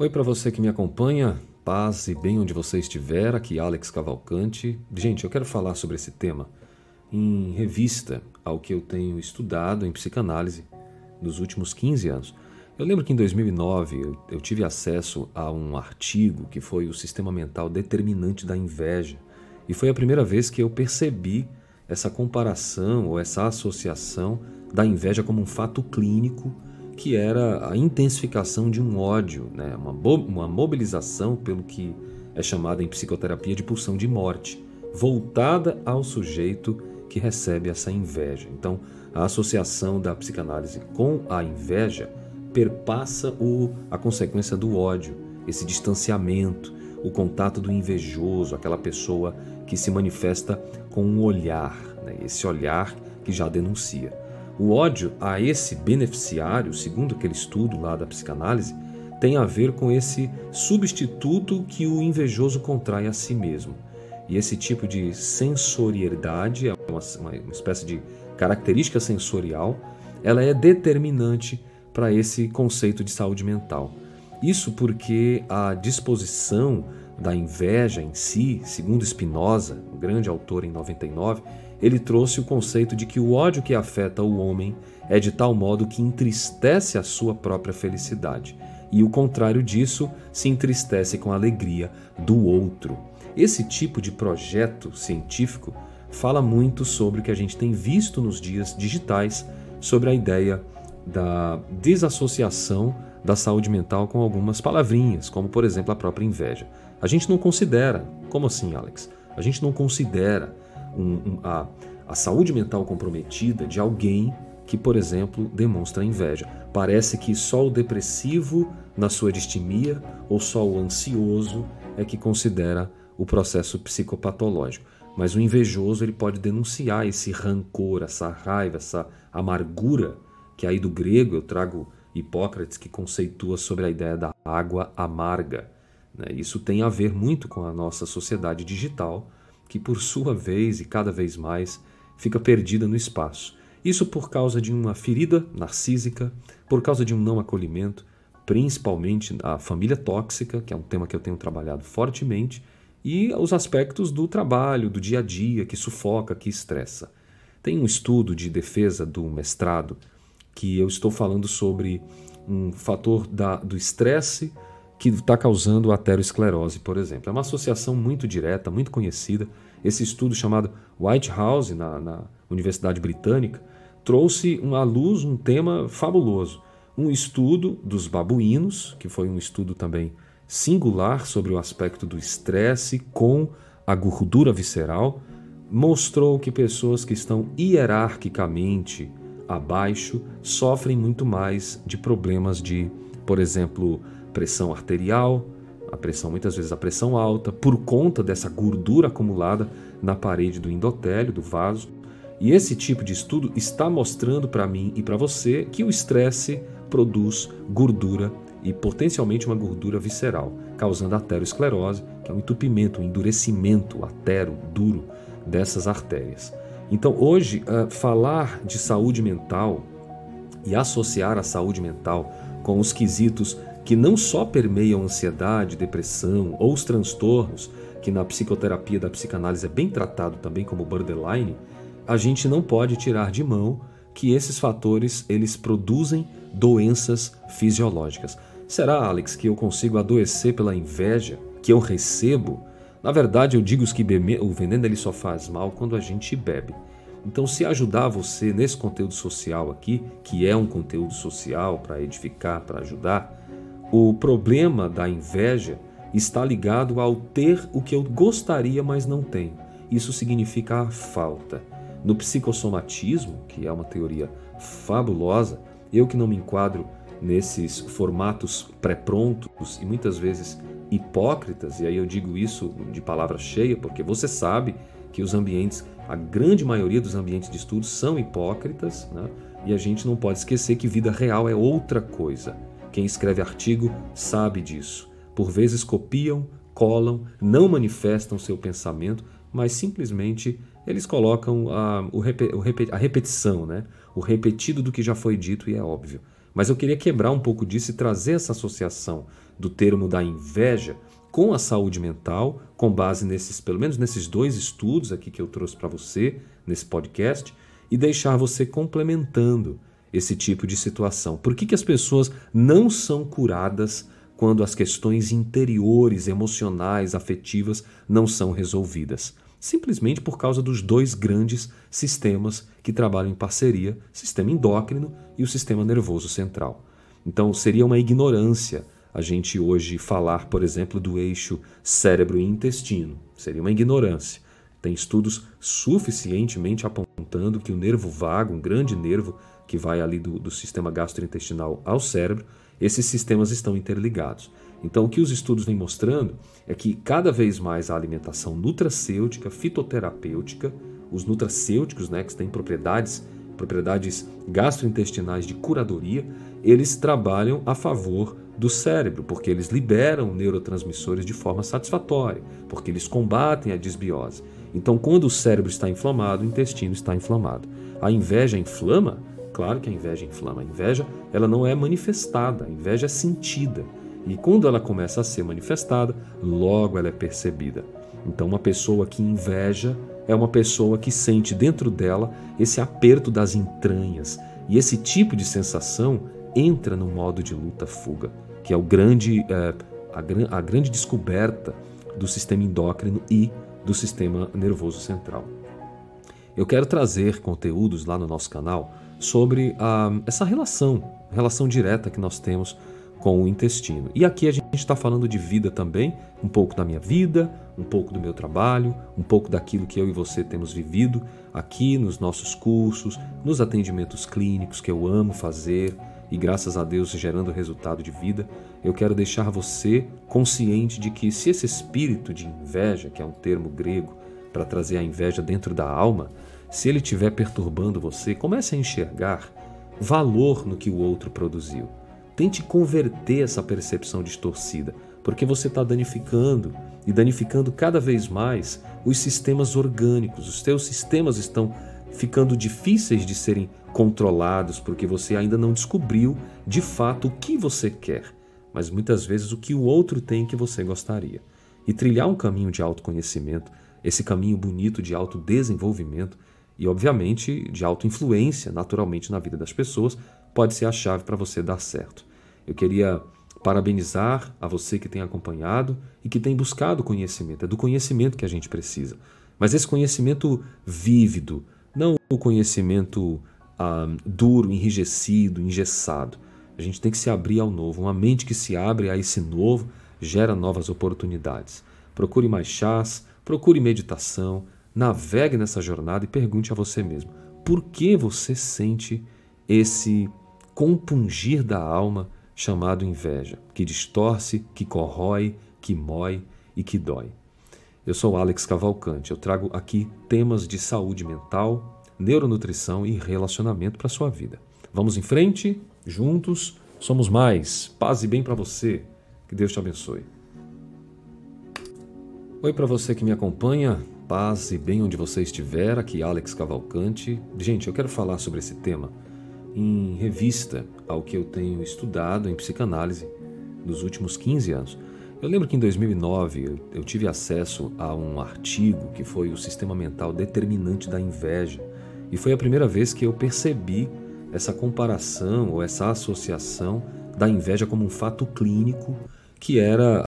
Oi para você que me acompanha, paz e bem onde você estiver, aqui Alex Cavalcante. Gente, eu quero falar sobre esse tema em revista ao que eu tenho estudado em psicanálise nos últimos 15 anos. Eu lembro que em 2009 eu, eu tive acesso a um artigo que foi o sistema mental determinante da inveja. E foi a primeira vez que eu percebi essa comparação ou essa associação da inveja como um fato clínico que era a intensificação de um ódio, né? uma, uma mobilização pelo que é chamado em psicoterapia de pulsão de morte, voltada ao sujeito que recebe essa inveja. Então, a associação da psicanálise com a inveja perpassa o, a consequência do ódio, esse distanciamento, o contato do invejoso, aquela pessoa que se manifesta com um olhar, né? esse olhar que já denuncia. O ódio a esse beneficiário, segundo aquele estudo lá da psicanálise, tem a ver com esse substituto que o invejoso contrai a si mesmo. E esse tipo de sensorialidade, é uma, uma espécie de característica sensorial, ela é determinante para esse conceito de saúde mental. Isso porque a disposição da inveja em si, segundo Spinoza, o grande autor em 99, ele trouxe o conceito de que o ódio que afeta o homem é de tal modo que entristece a sua própria felicidade, e o contrário disso se entristece com a alegria do outro. Esse tipo de projeto científico fala muito sobre o que a gente tem visto nos dias digitais sobre a ideia da desassociação da saúde mental com algumas palavrinhas, como por exemplo a própria inveja. A gente não considera, como assim, Alex? A gente não considera um, um, a, a saúde mental comprometida de alguém que, por exemplo, demonstra inveja. Parece que só o depressivo, na sua distimia, ou só o ansioso é que considera o processo psicopatológico. Mas o invejoso ele pode denunciar esse rancor, essa raiva, essa amargura, que aí do grego eu trago Hipócrates que conceitua sobre a ideia da água amarga. Né? Isso tem a ver muito com a nossa sociedade digital, que por sua vez e cada vez mais fica perdida no espaço. Isso por causa de uma ferida narcísica, por causa de um não acolhimento, principalmente a família tóxica, que é um tema que eu tenho trabalhado fortemente, e os aspectos do trabalho, do dia a dia, que sufoca, que estressa. Tem um estudo de defesa do mestrado que eu estou falando sobre um fator da, do estresse que está causando aterosclerose, por exemplo. É uma associação muito direta, muito conhecida. Esse estudo chamado White House, na, na Universidade Britânica, trouxe à luz um tema fabuloso. Um estudo dos babuínos, que foi um estudo também singular sobre o aspecto do estresse com a gordura visceral, mostrou que pessoas que estão hierarquicamente abaixo sofrem muito mais de problemas de, por exemplo, pressão arterial, a pressão, muitas vezes a pressão alta, por conta dessa gordura acumulada na parede do endotélio, do vaso. E esse tipo de estudo está mostrando para mim e para você que o estresse produz gordura e potencialmente uma gordura visceral, causando aterosclerose, que é um entupimento, um endurecimento atero, duro dessas artérias. Então, hoje, uh, falar de saúde mental e associar a saúde mental com os quesitos que não só permeiam ansiedade, depressão ou os transtornos, que na psicoterapia da psicanálise é bem tratado também como borderline, a gente não pode tirar de mão que esses fatores eles produzem doenças fisiológicas. Será, Alex, que eu consigo adoecer pela inveja que eu recebo? Na verdade, eu digo que o veneno ele só faz mal quando a gente bebe. Então, se ajudar você nesse conteúdo social aqui, que é um conteúdo social para edificar, para ajudar, o problema da inveja está ligado ao ter o que eu gostaria, mas não tenho. Isso significa a falta. No psicossomatismo, que é uma teoria fabulosa, eu que não me enquadro nesses formatos pré-prontos e muitas vezes hipócritas, e aí eu digo isso de palavra cheia, porque você sabe que os ambientes, a grande maioria dos ambientes de estudo são hipócritas, né? e a gente não pode esquecer que vida real é outra coisa. Quem escreve artigo sabe disso. Por vezes copiam, colam, não manifestam seu pensamento, mas simplesmente eles colocam a, a repetição, né? o repetido do que já foi dito e é óbvio. Mas eu queria quebrar um pouco disso e trazer essa associação do termo da inveja com a saúde mental, com base nesses, pelo menos nesses dois estudos aqui que eu trouxe para você nesse podcast, e deixar você complementando esse tipo de situação. Por que, que as pessoas não são curadas quando as questões interiores, emocionais, afetivas não são resolvidas? Simplesmente por causa dos dois grandes sistemas que trabalham em parceria, sistema endócrino e o sistema nervoso central. Então seria uma ignorância a gente hoje falar, por exemplo, do eixo cérebro e intestino. Seria uma ignorância. Tem estudos suficientemente apontando que o nervo vago, um grande nervo que vai ali do, do sistema gastrointestinal ao cérebro, esses sistemas estão interligados. Então, o que os estudos vêm mostrando é que cada vez mais a alimentação nutracêutica, fitoterapêutica, os nutracêuticos, né, que têm propriedades, propriedades gastrointestinais de curadoria, eles trabalham a favor do cérebro, porque eles liberam neurotransmissores de forma satisfatória, porque eles combatem a disbiose. Então, quando o cérebro está inflamado, o intestino está inflamado. A inveja inflama? Claro que a inveja inflama. A inveja ela não é manifestada, a inveja é sentida. E quando ela começa a ser manifestada, logo ela é percebida. Então, uma pessoa que inveja é uma pessoa que sente dentro dela esse aperto das entranhas. E esse tipo de sensação entra no modo de luta-fuga que é o grande, é, a, a grande descoberta do sistema endócrino e do sistema nervoso central. Eu quero trazer conteúdos lá no nosso canal sobre a, essa relação, relação direta que nós temos com o intestino. E aqui a gente está falando de vida também, um pouco da minha vida, um pouco do meu trabalho, um pouco daquilo que eu e você temos vivido aqui nos nossos cursos, nos atendimentos clínicos que eu amo fazer, e graças a Deus gerando resultado de vida, eu quero deixar você consciente de que se esse espírito de inveja, que é um termo grego para trazer a inveja dentro da alma, se ele estiver perturbando você, comece a enxergar valor no que o outro produziu. Tente converter essa percepção distorcida, porque você está danificando e danificando cada vez mais os sistemas orgânicos. Os teus sistemas estão ficando difíceis de serem controlados porque você ainda não descobriu de fato o que você quer, mas muitas vezes o que o outro tem que você gostaria. E trilhar um caminho de autoconhecimento, esse caminho bonito de autodesenvolvimento e, obviamente, de autoinfluência naturalmente na vida das pessoas, pode ser a chave para você dar certo. Eu queria parabenizar a você que tem acompanhado e que tem buscado conhecimento. É do conhecimento que a gente precisa. Mas esse conhecimento vívido, não o conhecimento ah, duro, enrijecido, engessado. A gente tem que se abrir ao novo. Uma mente que se abre a esse novo gera novas oportunidades. Procure mais chás, procure meditação, navegue nessa jornada e pergunte a você mesmo: por que você sente esse compungir da alma chamado inveja, que distorce, que corrói, que mói e que dói? Eu sou Alex Cavalcante. Eu trago aqui temas de saúde mental, neuronutrição e relacionamento para sua vida. Vamos em frente, juntos, somos mais. Paz e bem para você. Que Deus te abençoe. Oi para você que me acompanha, paz e bem onde você estiver, aqui Alex Cavalcante. Gente, eu quero falar sobre esse tema em revista ao que eu tenho estudado em psicanálise nos últimos 15 anos. Eu lembro que em 2009 eu tive acesso a um artigo que foi o sistema mental determinante da inveja. E foi a primeira vez que eu percebi essa comparação ou essa associação da inveja como um fato clínico que era